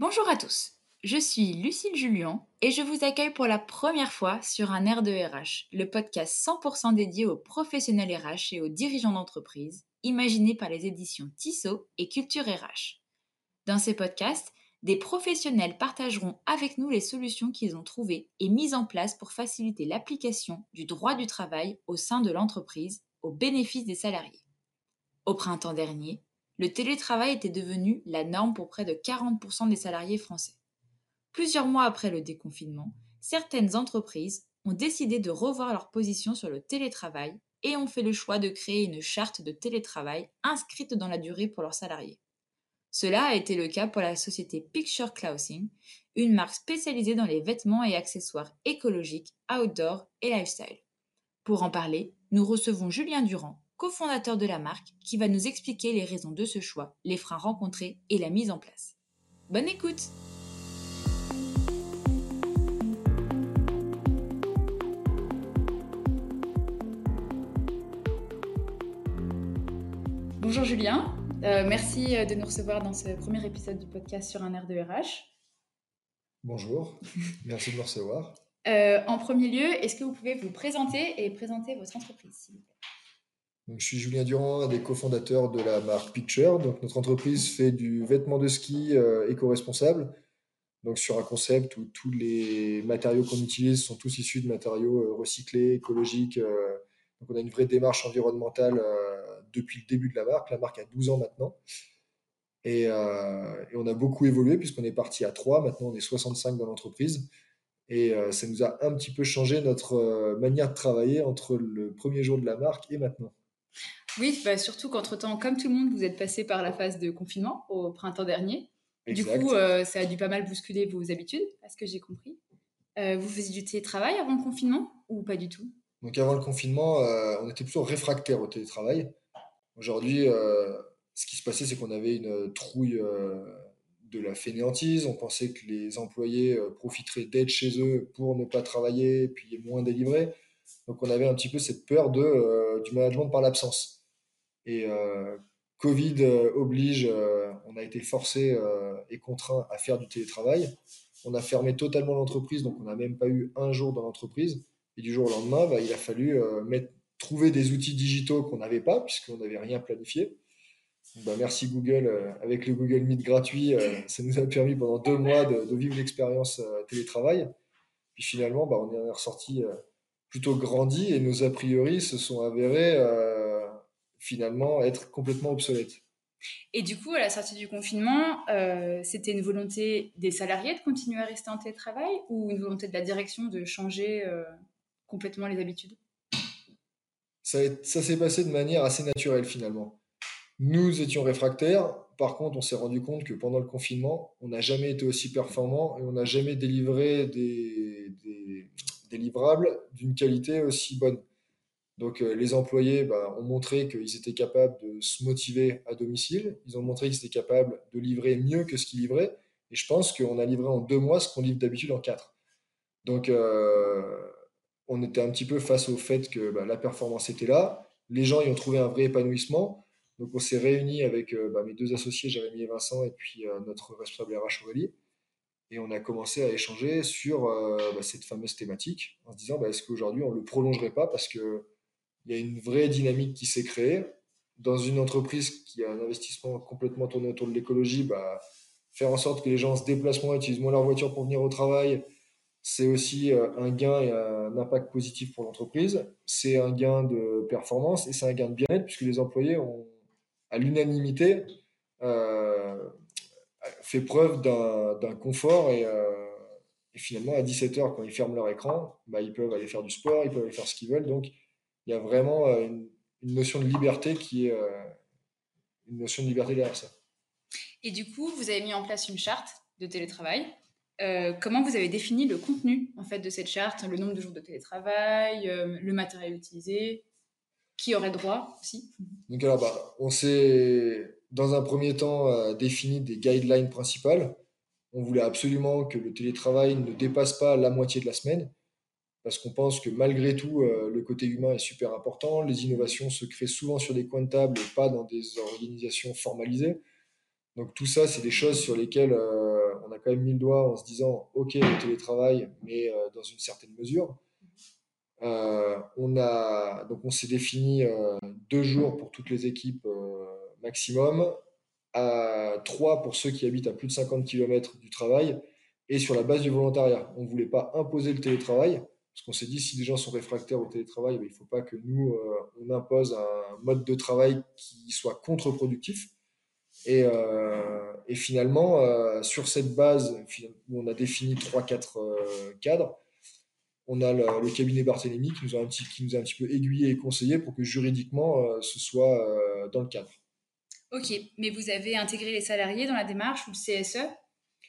Bonjour à tous, je suis Lucille Julien et je vous accueille pour la première fois sur un air de RH, le podcast 100% dédié aux professionnels RH et aux dirigeants d'entreprise, imaginé par les éditions Tissot et Culture RH. Dans ces podcasts, des professionnels partageront avec nous les solutions qu'ils ont trouvées et mises en place pour faciliter l'application du droit du travail au sein de l'entreprise au bénéfice des salariés. Au printemps dernier, le télétravail était devenu la norme pour près de 40% des salariés français. Plusieurs mois après le déconfinement, certaines entreprises ont décidé de revoir leur position sur le télétravail et ont fait le choix de créer une charte de télétravail inscrite dans la durée pour leurs salariés. Cela a été le cas pour la société Picture Clothing, une marque spécialisée dans les vêtements et accessoires écologiques, outdoor et lifestyle. Pour en parler, nous recevons Julien Durand, cofondateur de la marque, qui va nous expliquer les raisons de ce choix, les freins rencontrés et la mise en place. Bonne écoute Bonjour Julien, euh, merci euh, de nous recevoir dans ce premier épisode du podcast sur un air de RH. Bonjour, merci de me recevoir. Euh, en premier lieu, est-ce que vous pouvez vous présenter et présenter votre entreprise, s'il vous plaît? Je suis Julien Durand, un des cofondateurs de la marque Picture. Donc, notre entreprise fait du vêtement de ski éco-responsable. Donc, sur un concept où tous les matériaux qu'on utilise sont tous issus de matériaux recyclés, écologiques. donc, on a une vraie démarche environnementale depuis le début de la marque. La marque a 12 ans maintenant. Euh, et, on a beaucoup évolué puisqu'on est parti à 3. Maintenant, on est 65 dans l'entreprise. Et euh, ça nous a un petit peu changé notre euh, manière de travailler entre le premier jour de la marque et maintenant. Oui, bah, surtout qu'entre-temps, comme tout le monde, vous êtes passé par la phase de confinement au printemps dernier. Du coup, ça a dû pas mal bousculer vos habitudes, à ce que j'ai compris. vous faisiez du télétravail avant le confinement ou pas du tout? Donc avant le confinement, on était plutôt réfractaire au télétravail. Aujourd'hui, euh, ce qui se passait, c'est qu'on avait une trouille euh, de la fainéantise. On pensait que les employés euh, profiteraient d'être chez eux pour ne pas travailler et puis moins délivrer. Donc on avait un petit peu cette peur de, du management par l'absence. Et Covid oblige, on a été forcé et contraint à faire du télétravail. On a fermé totalement l'entreprise, donc on n'a même pas eu un jour dans l'entreprise. Et du jour au lendemain, bah, il a fallu mettre trouver des outils digitaux qu'on n'avait pas, puisqu'on n'avait rien planifié. Bah, merci Google. Euh, avec le Google Meet gratuit, euh, ça nous a permis pendant deux mois de, vivre l'expérience euh, télétravail. Puis finalement, bah, on est ressorti plutôt grandi et nos a priori se sont avérés finalement être complètement obsolètes. Et du coup, à la sortie du confinement, c'était une volonté des salariés de continuer à rester en télétravail ou une volonté de la direction de changer complètement les habitudes? Ça, s'est passé de manière assez naturelle finalement. Nous étions réfractaires, par contre on s'est rendu compte que pendant le confinement, on n'a jamais été aussi performant et on n'a jamais délivré des, d'une qualité aussi bonne. Donc euh, les employés bah, ont montré qu'ils étaient capables de se motiver à domicile, ils ont montré qu'ils étaient capables de livrer mieux que ce qu'ils livraient, et je pense qu'on a livré en deux mois ce qu'on livre d'habitude en quatre. Donc euh, on était un petit peu face au fait que bah, la performance était là. Les gens y ont trouvé un vrai épanouissement. Donc on s'est réunis avec euh, bah, mes deux associés, Jérémy et Vincent, et puis euh, notre responsable RH Aurélie. Et on a commencé à échanger sur euh, bah, cette fameuse thématique en se disant est-ce qu'aujourd'hui on ne le prolongerait pas parce qu'il y a une vraie dynamique qui s'est créée. Dans une entreprise qui a un investissement complètement tourné autour de l'écologie, faire en sorte que les gens se déplacent moins, utilisent moins leur voiture pour venir au travail, c'est aussi euh, un gain et un impact positif pour l'entreprise. C'est un gain de performance et c'est un gain de bien-être puisque les employés ont, à l'unanimité, euh, fait preuve d'un confort euh, et, finalement à 17h quand ils ferment leur écran, bah, ils peuvent aller faire du sport, ils peuvent aller faire ce qu'ils veulent. Donc il y a vraiment une, une, notion de liberté qui est une notion de liberté derrière ça. Et du coup, vous avez mis en place une charte de télétravail euh, comment vous avez défini le contenu en fait de cette charte, le nombre de jours de télétravail, euh, le matériel utilisé, qui aurait droit aussi? Donc alors, bah, on s'est dans un premier temps euh, défini des guidelines principales. On voulait absolument que le télétravail ne dépasse pas la moitié de la semaine, parce qu'on pense que malgré tout, le côté humain est super important. Les innovations se créent souvent sur des coins de table pas dans des organisations formalisées. Donc tout ça, c'est des choses sur lesquelles a quand même mis le doigt en se disant, OK, le télétravail, mais dans une certaine mesure. on a, donc on s'est défini deux jours pour toutes les équipes maximum, à trois pour ceux qui habitent à plus de 50 km du travail, et sur la base du volontariat. On ne voulait pas imposer le télétravail, parce qu'on s'est dit, si les gens sont réfractaires au télétravail, ben, il ne faut pas que nous, euh, on impose un mode de travail qui soit contre-productif. Et, euh, finalement, euh, sur cette base, où on a défini 3-4 cadres, on a le, cabinet Barthélemy qui nous, a un petit, qui nous a un petit peu aiguillé et conseillé pour que juridiquement, ce soit dans le cadre. Ok, mais vous avez intégré les salariés dans la démarche ou le CSE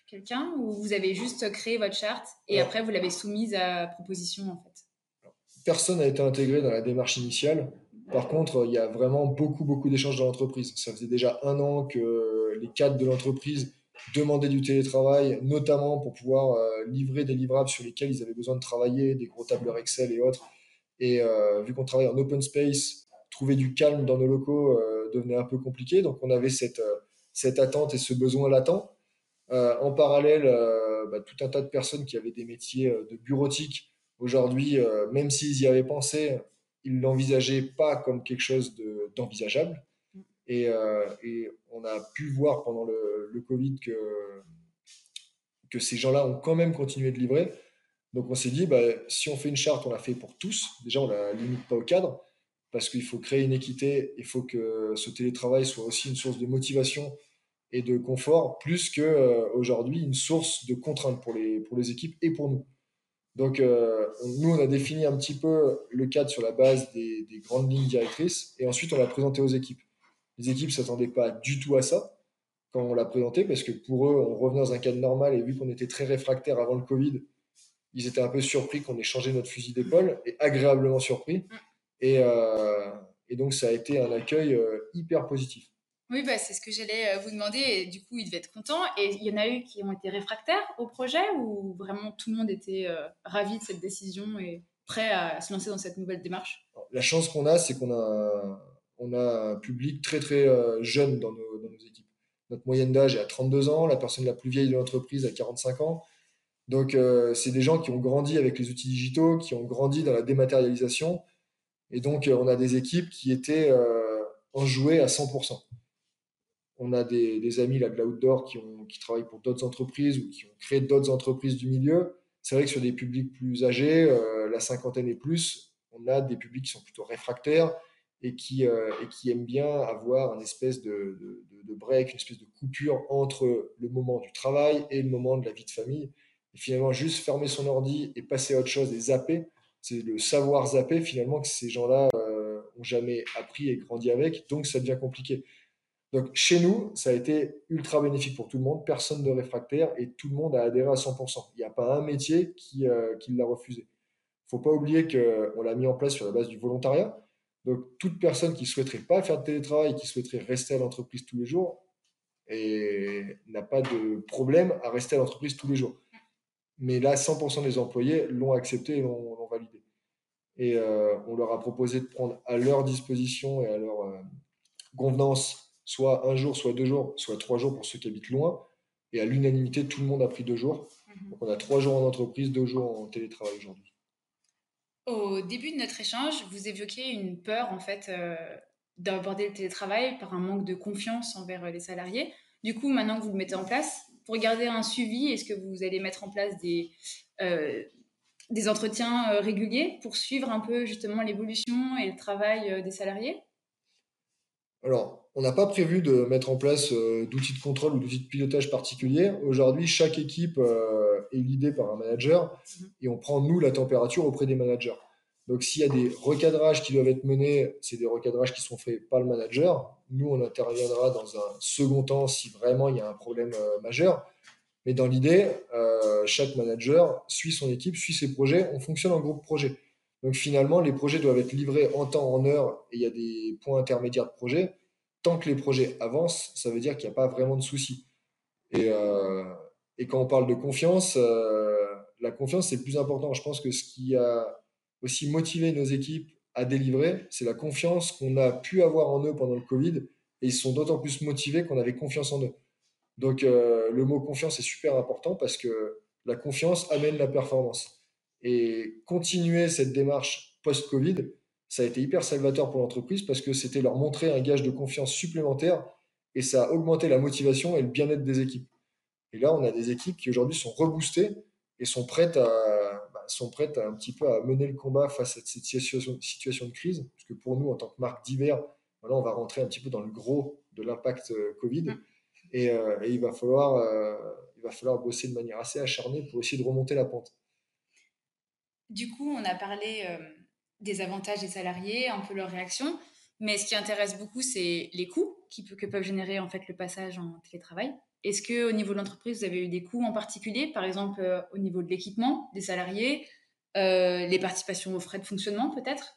quelqu'un ou vous avez juste créé votre charte et après vous l'avez soumise à proposition en fait? Personne n'a été intégré dans la démarche initiale. Par contre, il y a vraiment beaucoup, beaucoup d'échanges dans l'entreprise. Ça faisait déjà un an que les cadres de l'entreprise demandaient du télétravail, notamment pour pouvoir euh, livrer des livrables sur lesquels ils avaient besoin de travailler, des gros tableurs Excel et autres. Et euh, vu qu'on travaille en open space, trouver du calme dans nos locaux euh, devenait un peu compliqué. Donc on avait cette, cette attente et ce besoin latent. Euh, en parallèle, euh, bah, tout un tas de personnes qui avaient des métiers euh, de bureautique, aujourd'hui, même s'ils y avaient pensé, ils l'envisageaient pas comme quelque chose d'envisageable. Et, on a pu voir pendant le, Covid que, que ces gens-là ont quand même continué de livrer. Donc on s'est dit, bah, si on fait une charte, on la fait pour tous. Déjà, on la limite pas au cadre, parce qu'il faut créer une équité, il faut que ce télétravail soit aussi une source de motivation et de confort, plus qu'aujourd'hui euh, une source de contrainte pour les, pour les équipes et pour nous. Donc, euh, nous, on a défini un petit peu le cadre sur la base des, des grandes lignes directrices et ensuite on l'a présenté aux équipes. Les équipes ne s'attendaient pas du tout à ça quand on l'a présenté parce que pour eux, on revenait dans un cadre normal et vu qu'on était très réfractaire avant le Covid, ils étaient un peu surpris qu'on ait changé notre fusil d'épaule et agréablement surpris. Et, euh, et, donc, ça a été un accueil hyper positif. Oui, bah, c'est ce que j'allais euh, vous demander. Et du coup, ils devaient être contents. Et il y en a eu qui ont été réfractaires au projet ou vraiment tout le monde était euh, ravi de cette décision et prêt à se lancer dans cette nouvelle démarche? La chance qu'on a, c'est qu'on a, on a un public très très euh, jeune dans nos, dans nos, équipes. Notre moyenne d'âge est à 32 ans, la personne la plus vieille de l'entreprise a 45 ans. Donc, c'est des gens qui ont grandi avec les outils digitaux, qui ont grandi dans la dématérialisation. Et donc, on a des équipes qui étaient enjouées à 100% on a des, amis là, de l'outdoor qui, travaillent pour d'autres entreprises ou qui ont créé d'autres entreprises du milieu. C'est vrai que sur des publics plus âgés, euh, la cinquantaine et plus, on a des publics qui sont plutôt réfractaires et qui, euh, et qui aiment bien avoir une espèce de, de, break, une espèce de coupure entre le moment du travail et le moment de la vie de famille. Et finalement, juste fermer son ordi et passer à autre chose et zapper, c'est le savoir zapper finalement que ces gens-là euh, ont jamais appris et grandi avec, donc ça devient compliqué. Donc chez nous, ça a été ultra bénéfique pour tout le monde, personne de réfractaire et tout le monde a adhéré à 100%. Il n'y a pas un métier qui, euh, qui l'a refusé. Faut pas oublier qu'on l'a mis en place sur la base du volontariat. Donc toute personne qui souhaiterait pas faire de télétravail, qui souhaiterait rester à l'entreprise tous les jours, et n'a pas de problème à rester à l'entreprise tous les jours. Mais là, 100% des employés l'ont accepté et l'ont validé. Et euh, on leur a proposé de prendre à leur disposition et à leur euh, convenance soit un jour, soit deux jours, soit trois jours pour ceux qui habitent loin. Et à l'unanimité, tout le monde a pris deux jours. Mhm. Donc on a trois jours en entreprise, deux jours en télétravail aujourd'hui. Au début de notre échange, vous évoquiez une peur en fait euh, d'aborder le télétravail par un manque de confiance envers les salariés. Du coup, maintenant que vous le mettez en place, pour garder un suivi, est-ce que vous allez mettre en place des, euh, des entretiens euh, réguliers pour suivre un peu justement l'évolution et le travail des salariés? Alors, on n'a pas prévu de mettre en place euh, d'outils de contrôle ou d'outils de pilotage particuliers. Aujourd'hui, chaque équipe euh, est guidée par un manager mhm. et on prend, nous, la température auprès des managers. Donc, s'il y a des recadrages qui doivent être menés, c'est des recadrages qui sont faits par le manager. Nous, on interviendra dans un second temps si vraiment il y a un problème euh, majeur. Mais dans l'idée, chaque manager suit son équipe, suit ses projets. On fonctionne en groupe projet. Donc finalement, les projets doivent être livrés en temps, en heure, et il y a des points intermédiaires de projet tant que les projets avancent, ça veut dire qu'il n'y a pas vraiment de soucis. Et, euh, quand on parle de confiance, euh, la confiance, c'est plus important. Je pense que ce qui a aussi motivé nos équipes à délivrer, c'est la confiance qu'on a pu avoir en eux pendant le Covid. Et ils sont d'autant plus motivés qu'on avait confiance en eux. Donc le mot confiance est super important parce que la confiance amène la performance. Et continuer cette démarche post-Covid, ça a été hyper salvateur pour l'entreprise parce que c'était leur montrer un gage de confiance supplémentaire et ça a augmenté la motivation et le bien-être des équipes. Et là, on a des équipes qui aujourd'hui sont reboostées et sont prêtes à, sont prêtes à un petit peu à mener le combat face à cette situation, situation de crise. Parce que pour nous, en tant que marque divers, voilà, on va rentrer un petit peu dans le gros de l'impact euh, Covid. Et, euh, et, il, va falloir, euh, il va falloir bosser de manière assez acharnée pour essayer de remonter la pente. Du coup, on a parlé des avantages des salariés, un peu leur réaction. Mais ce qui intéresse beaucoup, c'est les coûts qui, que peuvent générer en fait le passage en télétravail. Est-ce que au niveau de l'entreprise, vous avez eu des coûts en particulier, par exemple euh, au niveau de l'équipement des salariés, euh, les participations aux frais de fonctionnement peut-être?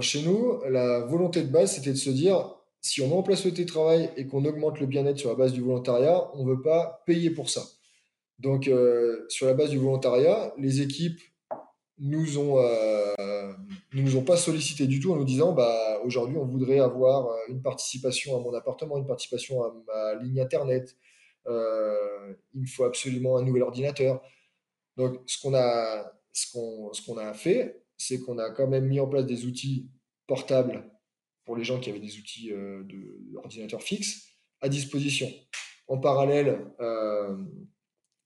Chez nous, la volonté de base, c'était de se dire, si on met en place le télétravail et qu'on augmente le bien-être sur la base du volontariat, on ne veut pas payer pour ça. Donc, euh, sur la base du volontariat, les équipes nous ont, euh, nous ont pas sollicité du tout en nous disant bah, aujourd'hui on voudrait avoir euh, une participation à mon appartement, une participation à ma ligne internet, euh, il me faut absolument un nouvel ordinateur. Donc ce qu'on a, ce qu'on, ce qu'on a fait, c'est qu'on a quand même mis en place des outils portables pour les gens qui avaient des outils euh, d'ordinateur fixe à disposition. En parallèle,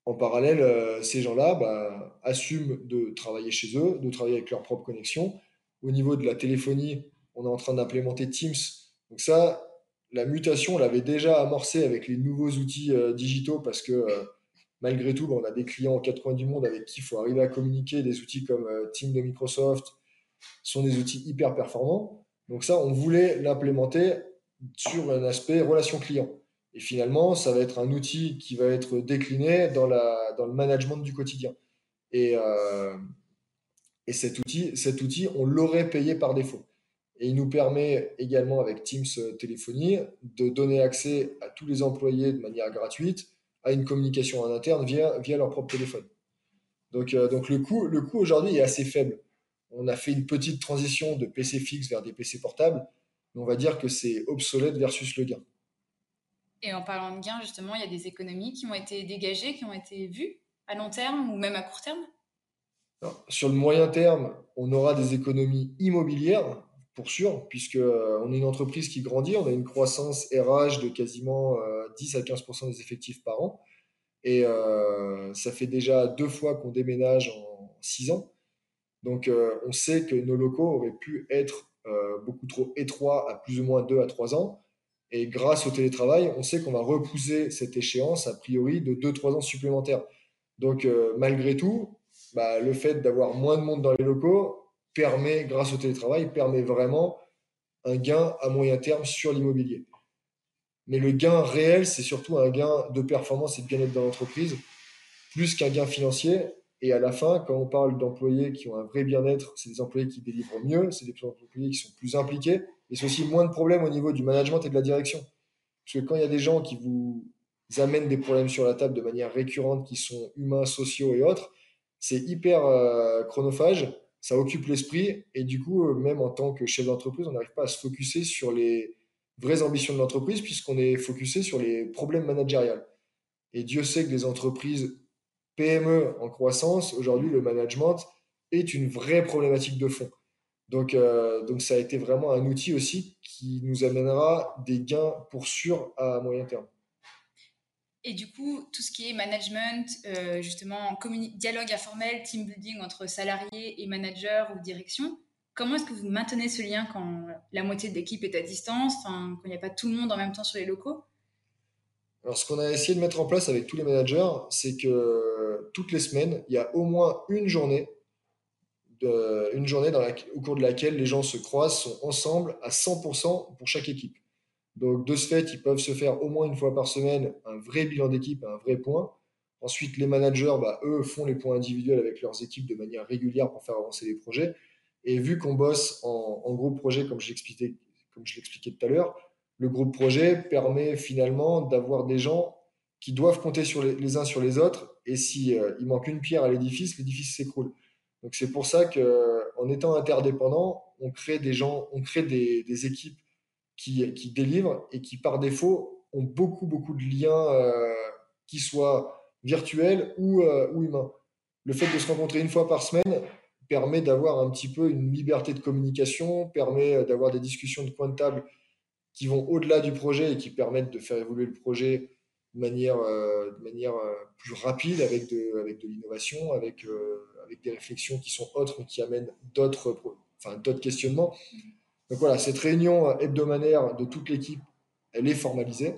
en parallèle, euh, ces gens-là bah, assument de travailler chez eux, de travailler avec leur propre connexion. Au niveau de la téléphonie, on est en train d'implémenter Teams. Donc ça, la mutation, on l'avait déjà amorcée avec les nouveaux outils euh, digitaux parce que euh, malgré tout, bah, on a des clients aux quatre coins du monde avec qui il faut arriver à communiquer. Des outils comme Teams de Microsoft sont des outils hyper performants. Donc ça, on voulait l'implémenter sur un aspect relation client. Et finalement, ça va être un outil qui va être décliné dans, dans le management du quotidien. Et, euh, et cet, outil, cet outil, on l'aurait payé par défaut. Et il nous permet également, avec Teams Téléphonie, de donner accès à tous les employés de manière gratuite à une communication en interne via, via leur propre téléphone. Donc, euh, donc le coût, le coût aujourd'hui est assez faible. On a fait une petite transition de PC fixe vers des PC portables, mais on va dire que c'est obsolète versus le gain. Et en parlant de gains, justement, il y a des économies qui ont été dégagées, qui ont été vues à long terme ou même à court terme? Sur le moyen terme, on aura des économies immobilières, pour sûr, puisqu'on euh, est une entreprise qui grandit, on a une croissance RH de quasiment 10 euh, à 15% des effectifs par an. Et euh, ça fait déjà deux fois qu'on déménage en six ans. Donc on sait que nos locaux auraient pu être beaucoup trop étroits à plus ou moins deux à trois ans. Et grâce au télétravail, on sait qu'on va repousser cette échéance, a priori, de 2-3 ans supplémentaires. Donc, euh, malgré tout, bah, le fait d'avoir moins de monde dans les locaux permet, grâce au télétravail, permet vraiment un gain à moyen terme sur l'immobilier. Mais le gain réel, c'est surtout un gain de performance et de bien-être dans l'entreprise, plus qu'un gain financier. Et à la fin, quand on parle d'employés qui ont un vrai bien-être, c'est des employés qui délivrent mieux, c'est des employés qui sont plus impliqués, et c'est aussi moins de problèmes au niveau du management et de la direction. Parce que quand il y a des gens qui vous amènent des problèmes sur la table de manière récurrente, qui sont humains, sociaux et autres, c'est hyper euh, chronophage, ça occupe l'esprit, et du coup, euh, même en tant que chef d'entreprise, on n'arrive pas à se focuser sur les vraies ambitions de l'entreprise, puisqu'on est focusé sur les problèmes managériels. Et Dieu sait que les entreprises PME en croissance, aujourd'hui, le management est une vraie problématique de fond. Donc, euh, donc ça a été vraiment un outil aussi qui nous amènera des gains pour sûr à moyen terme. Et du coup, tout ce qui est management, euh, justement, dialogue informel, team building entre salariés et managers ou direction, comment est-ce que vous maintenez ce lien quand la moitié de l'équipe est à distance, quand il n'y a pas tout le monde en même temps sur les locaux? Alors, ce qu'on a essayé de mettre en place avec tous les managers, c'est que toutes les semaines, il y a au moins une journée une journée au cours de laquelle les gens se croisent, sont ensemble à 100% pour chaque équipe. Donc, de ce fait, ils peuvent se faire au moins une fois par semaine un vrai bilan d'équipe, un vrai point. Ensuite, les managers, bah, eux, font les points individuels avec leurs équipes de manière régulière pour faire avancer les projets. Et vu qu'on bosse en, en, groupe projet, comme je l'expliquais tout à l'heure, le groupe projet permet finalement d'avoir des gens qui doivent compter sur les, uns sur les autres. Et s'il si, euh, manque une pierre à l'édifice, l'édifice s'écroule. Donc c'est pour ça qu'en étant interdépendant, on crée des gens, on crée des, équipes qui, qui, délivrent et qui par défaut ont beaucoup, beaucoup de liens euh, qui soient virtuels ou, euh, ou humains. Le fait de se rencontrer une fois par semaine permet d'avoir un petit peu une liberté de communication, permet d'avoir des discussions de coin de table qui vont au-delà du projet et qui permettent de faire évoluer le projet de manière, euh, manière plus rapide avec de, avec de l'innovation, avec, avec des réflexions qui sont autres mais qui amènent d'autres enfin, d'autres questionnements. Donc voilà, cette réunion hebdomadaire de toute l'équipe, elle est formalisée.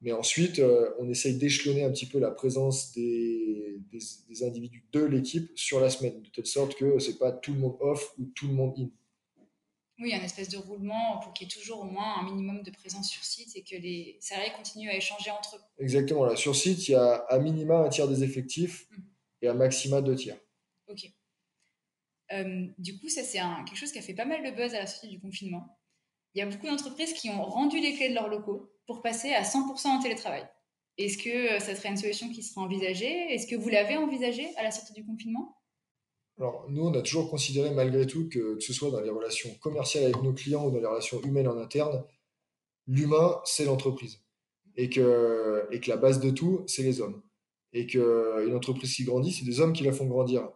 Mais ensuite, euh, on essaye d'échelonner un petit peu la présence des, des, individus de l'équipe sur la semaine, de telle sorte que ce n'est pas tout le monde off ou tout le monde in. Oui, un espèce de roulement pour qu'il y ait toujours au moins un minimum de présence sur site et que les salariés continuent à échanger entre eux. Exactement. Là, sur site, il y a à minima un tiers des effectifs mmh. et à maxima deux tiers. Ok. Euh, du coup, ça, c'est quelque chose qui a fait pas mal de buzz à la sortie du confinement. Il y a beaucoup d'entreprises qui ont rendu les clés de leurs locaux pour passer à 100% en télétravail. Est-ce que euh, ça serait une solution qui sera envisagée? Est-ce que vous l'avez envisagée à la sortie du confinement? Alors, nous, on a toujours considéré malgré tout que, que ce soit dans les relations commerciales avec nos clients ou dans les relations humaines en interne, l'humain, c'est l'entreprise. Et que, et que la base de tout, c'est les hommes. Et qu'une entreprise qui grandit, c'est des hommes qui la font grandir.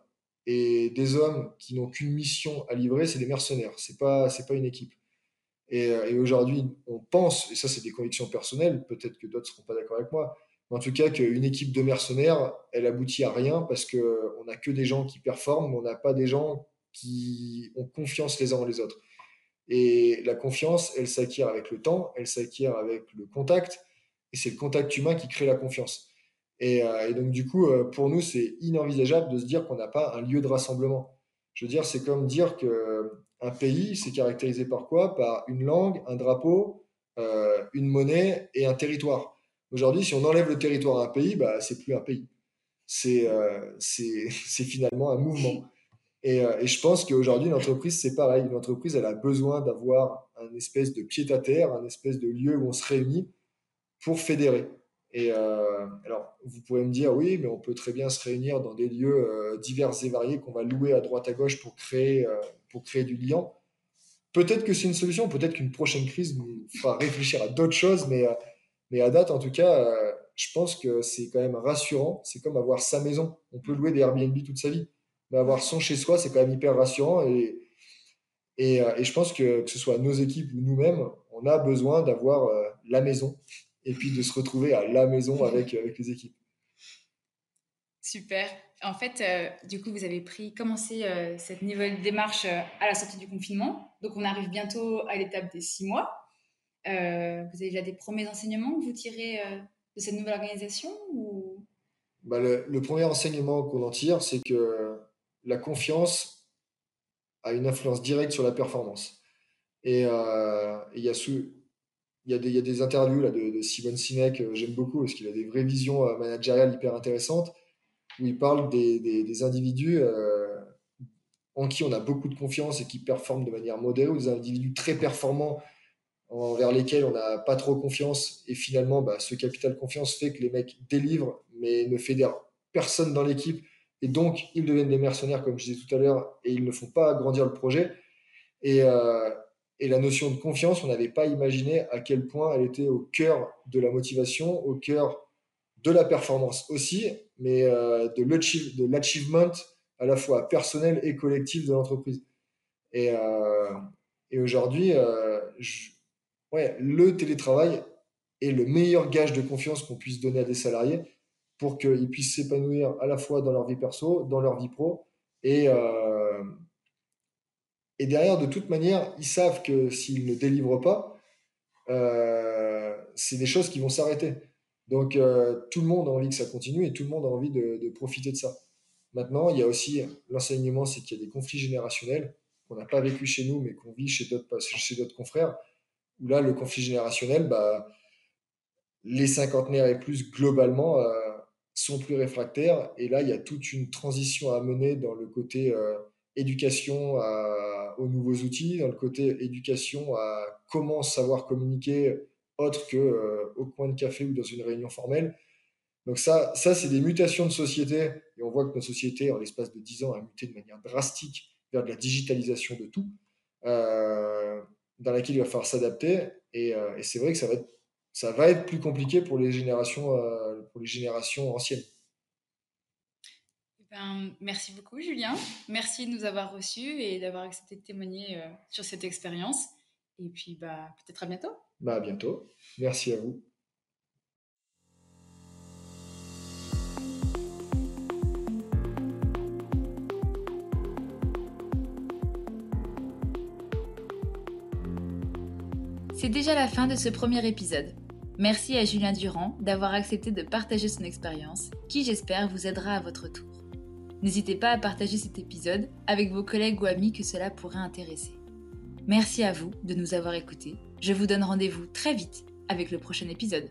Et des hommes qui n'ont qu'une mission à livrer, c'est des mercenaires, c'est pas, pas une équipe. Et, euh, et aujourd'hui, on pense, et ça c'est des convictions personnelles, peut-être que d'autres ne seront pas d'accord avec moi, mais en tout cas qu'une équipe de mercenaires, elle aboutit à rien parce qu'on n'a que des gens qui performent, mais on n'a pas des gens qui ont confiance les uns en les autres. Et la confiance, elle s'acquiert avec le temps, elle s'acquiert avec le contact, et c'est le contact humain qui crée la confiance. Euh, et, donc, du coup, euh, pour nous, c'est inenvisageable de se dire qu'on n'a pas un lieu de rassemblement. Je veux dire, c'est comme dire qu'un euh, pays, c'est caractérisé par quoi? Par une langue, un drapeau, une monnaie et un territoire. Aujourd'hui, si on enlève le territoire à un pays, bah, c'est plus un pays. C'est finalement un mouvement. Et, et je pense qu'aujourd'hui, une entreprise, c'est pareil. Une entreprise, elle a besoin d'avoir un espèce de pied-à-terre, un espèce de lieu où on se réunit pour fédérer. Et euh, alors, vous pouvez me dire, oui, mais on peut très bien se réunir dans des lieux euh, divers et variés qu'on va louer à droite à gauche pour créer, euh, pour créer du lien. Peut-être que c'est une solution, peut-être qu'une prochaine crise nous fera réfléchir à d'autres choses, mais, mais à date, en tout cas, je pense que c'est quand même rassurant. C'est comme avoir sa maison. On peut louer des Airbnb toute sa vie, mais avoir son chez soi, c'est quand même hyper rassurant. Et, et, et, je pense que que ce soit nos équipes ou nous-mêmes, on a besoin d'avoir la maison et puis de se retrouver à la maison avec, avec les équipes. Super. En fait, euh, du coup, vous avez pris, commencé euh, cette nouvelle démarche euh, à la sortie du confinement. Donc, on arrive bientôt à l'étape des six mois. vous avez déjà des premiers enseignements que vous tirez de cette nouvelle organisation ou... bah, le, le, premier enseignement qu'on en tire, c'est que la confiance a une influence directe sur la performance. Et il y a sous, il y, a des, y a des interviews là, de, de Simon Sinek, euh, j'aime beaucoup, parce qu'il a des vraies visions euh, managériales hyper intéressantes, où il parle des, des, individus euh, en qui on a beaucoup de confiance et qui performent de manière modérée, ou des individus très performants envers lesquels on n'a pas trop confiance. Et finalement, bah, ce capital confiance fait que les mecs délivrent, mais ne fédèrent personne dans l'équipe. Et donc, ils deviennent des mercenaires, comme je disais tout à l'heure, et ils ne font pas grandir le projet. Et, et la notion de confiance, on n'avait pas imaginé à quel point elle était au cœur de la motivation, au cœur de la performance aussi, mais euh, de l'achievement à la fois personnel et collectif de l'entreprise. Et, euh, aujourd'hui, euh, ouais, le télétravail est le meilleur gage de confiance qu'on puisse donner à des salariés pour qu'ils puissent s'épanouir à la fois dans leur vie perso, dans leur vie pro, et, euh, et derrière, de toute manière, ils savent que s'ils ne délivrent pas, euh, c'est des choses qui vont s'arrêter. Donc euh, tout le monde a envie que ça continue et tout le monde a envie de, profiter de ça. Maintenant, il y a aussi l'enseignement, c'est qu'il y a des conflits générationnels qu'on n'a pas vécu chez nous, mais qu'on vit chez d'autres, confrères. Où là, le conflit générationnel, bah, les cinquantenaires et plus, globalement, euh, sont plus réfractaires. Et là, il y a toute une transition à mener dans le côté éducation aux nouveaux outils, dans le côté éducation à comment savoir communiquer autre que euh, au coin de café ou dans une réunion formelle. Donc ça, ça c'est des mutations de société, et on voit que notre société, en l'espace de 10 ans, a muté de manière drastique vers de la digitalisation de tout, euh, dans laquelle il va falloir s'adapter, et, euh, et c'est vrai que ça va être ça va être plus compliqué pour les générations, euh, pour les générations anciennes. Ben, merci beaucoup, Julien. Merci de nous avoir reçus et d'avoir accepté de témoigner euh, sur cette expérience. Et puis, bah, peut-être à bientôt. Bah, à bientôt. Merci à vous. C'est déjà la fin de ce premier épisode. Merci à Julien Durand d'avoir accepté de partager son expérience, qui j'espère vous aidera à votre tour. N'hésitez pas à partager cet épisode avec vos collègues ou amis que cela pourrait intéresser. Merci à vous de nous avoir écoutés. Je vous donne rendez-vous très vite avec le prochain épisode.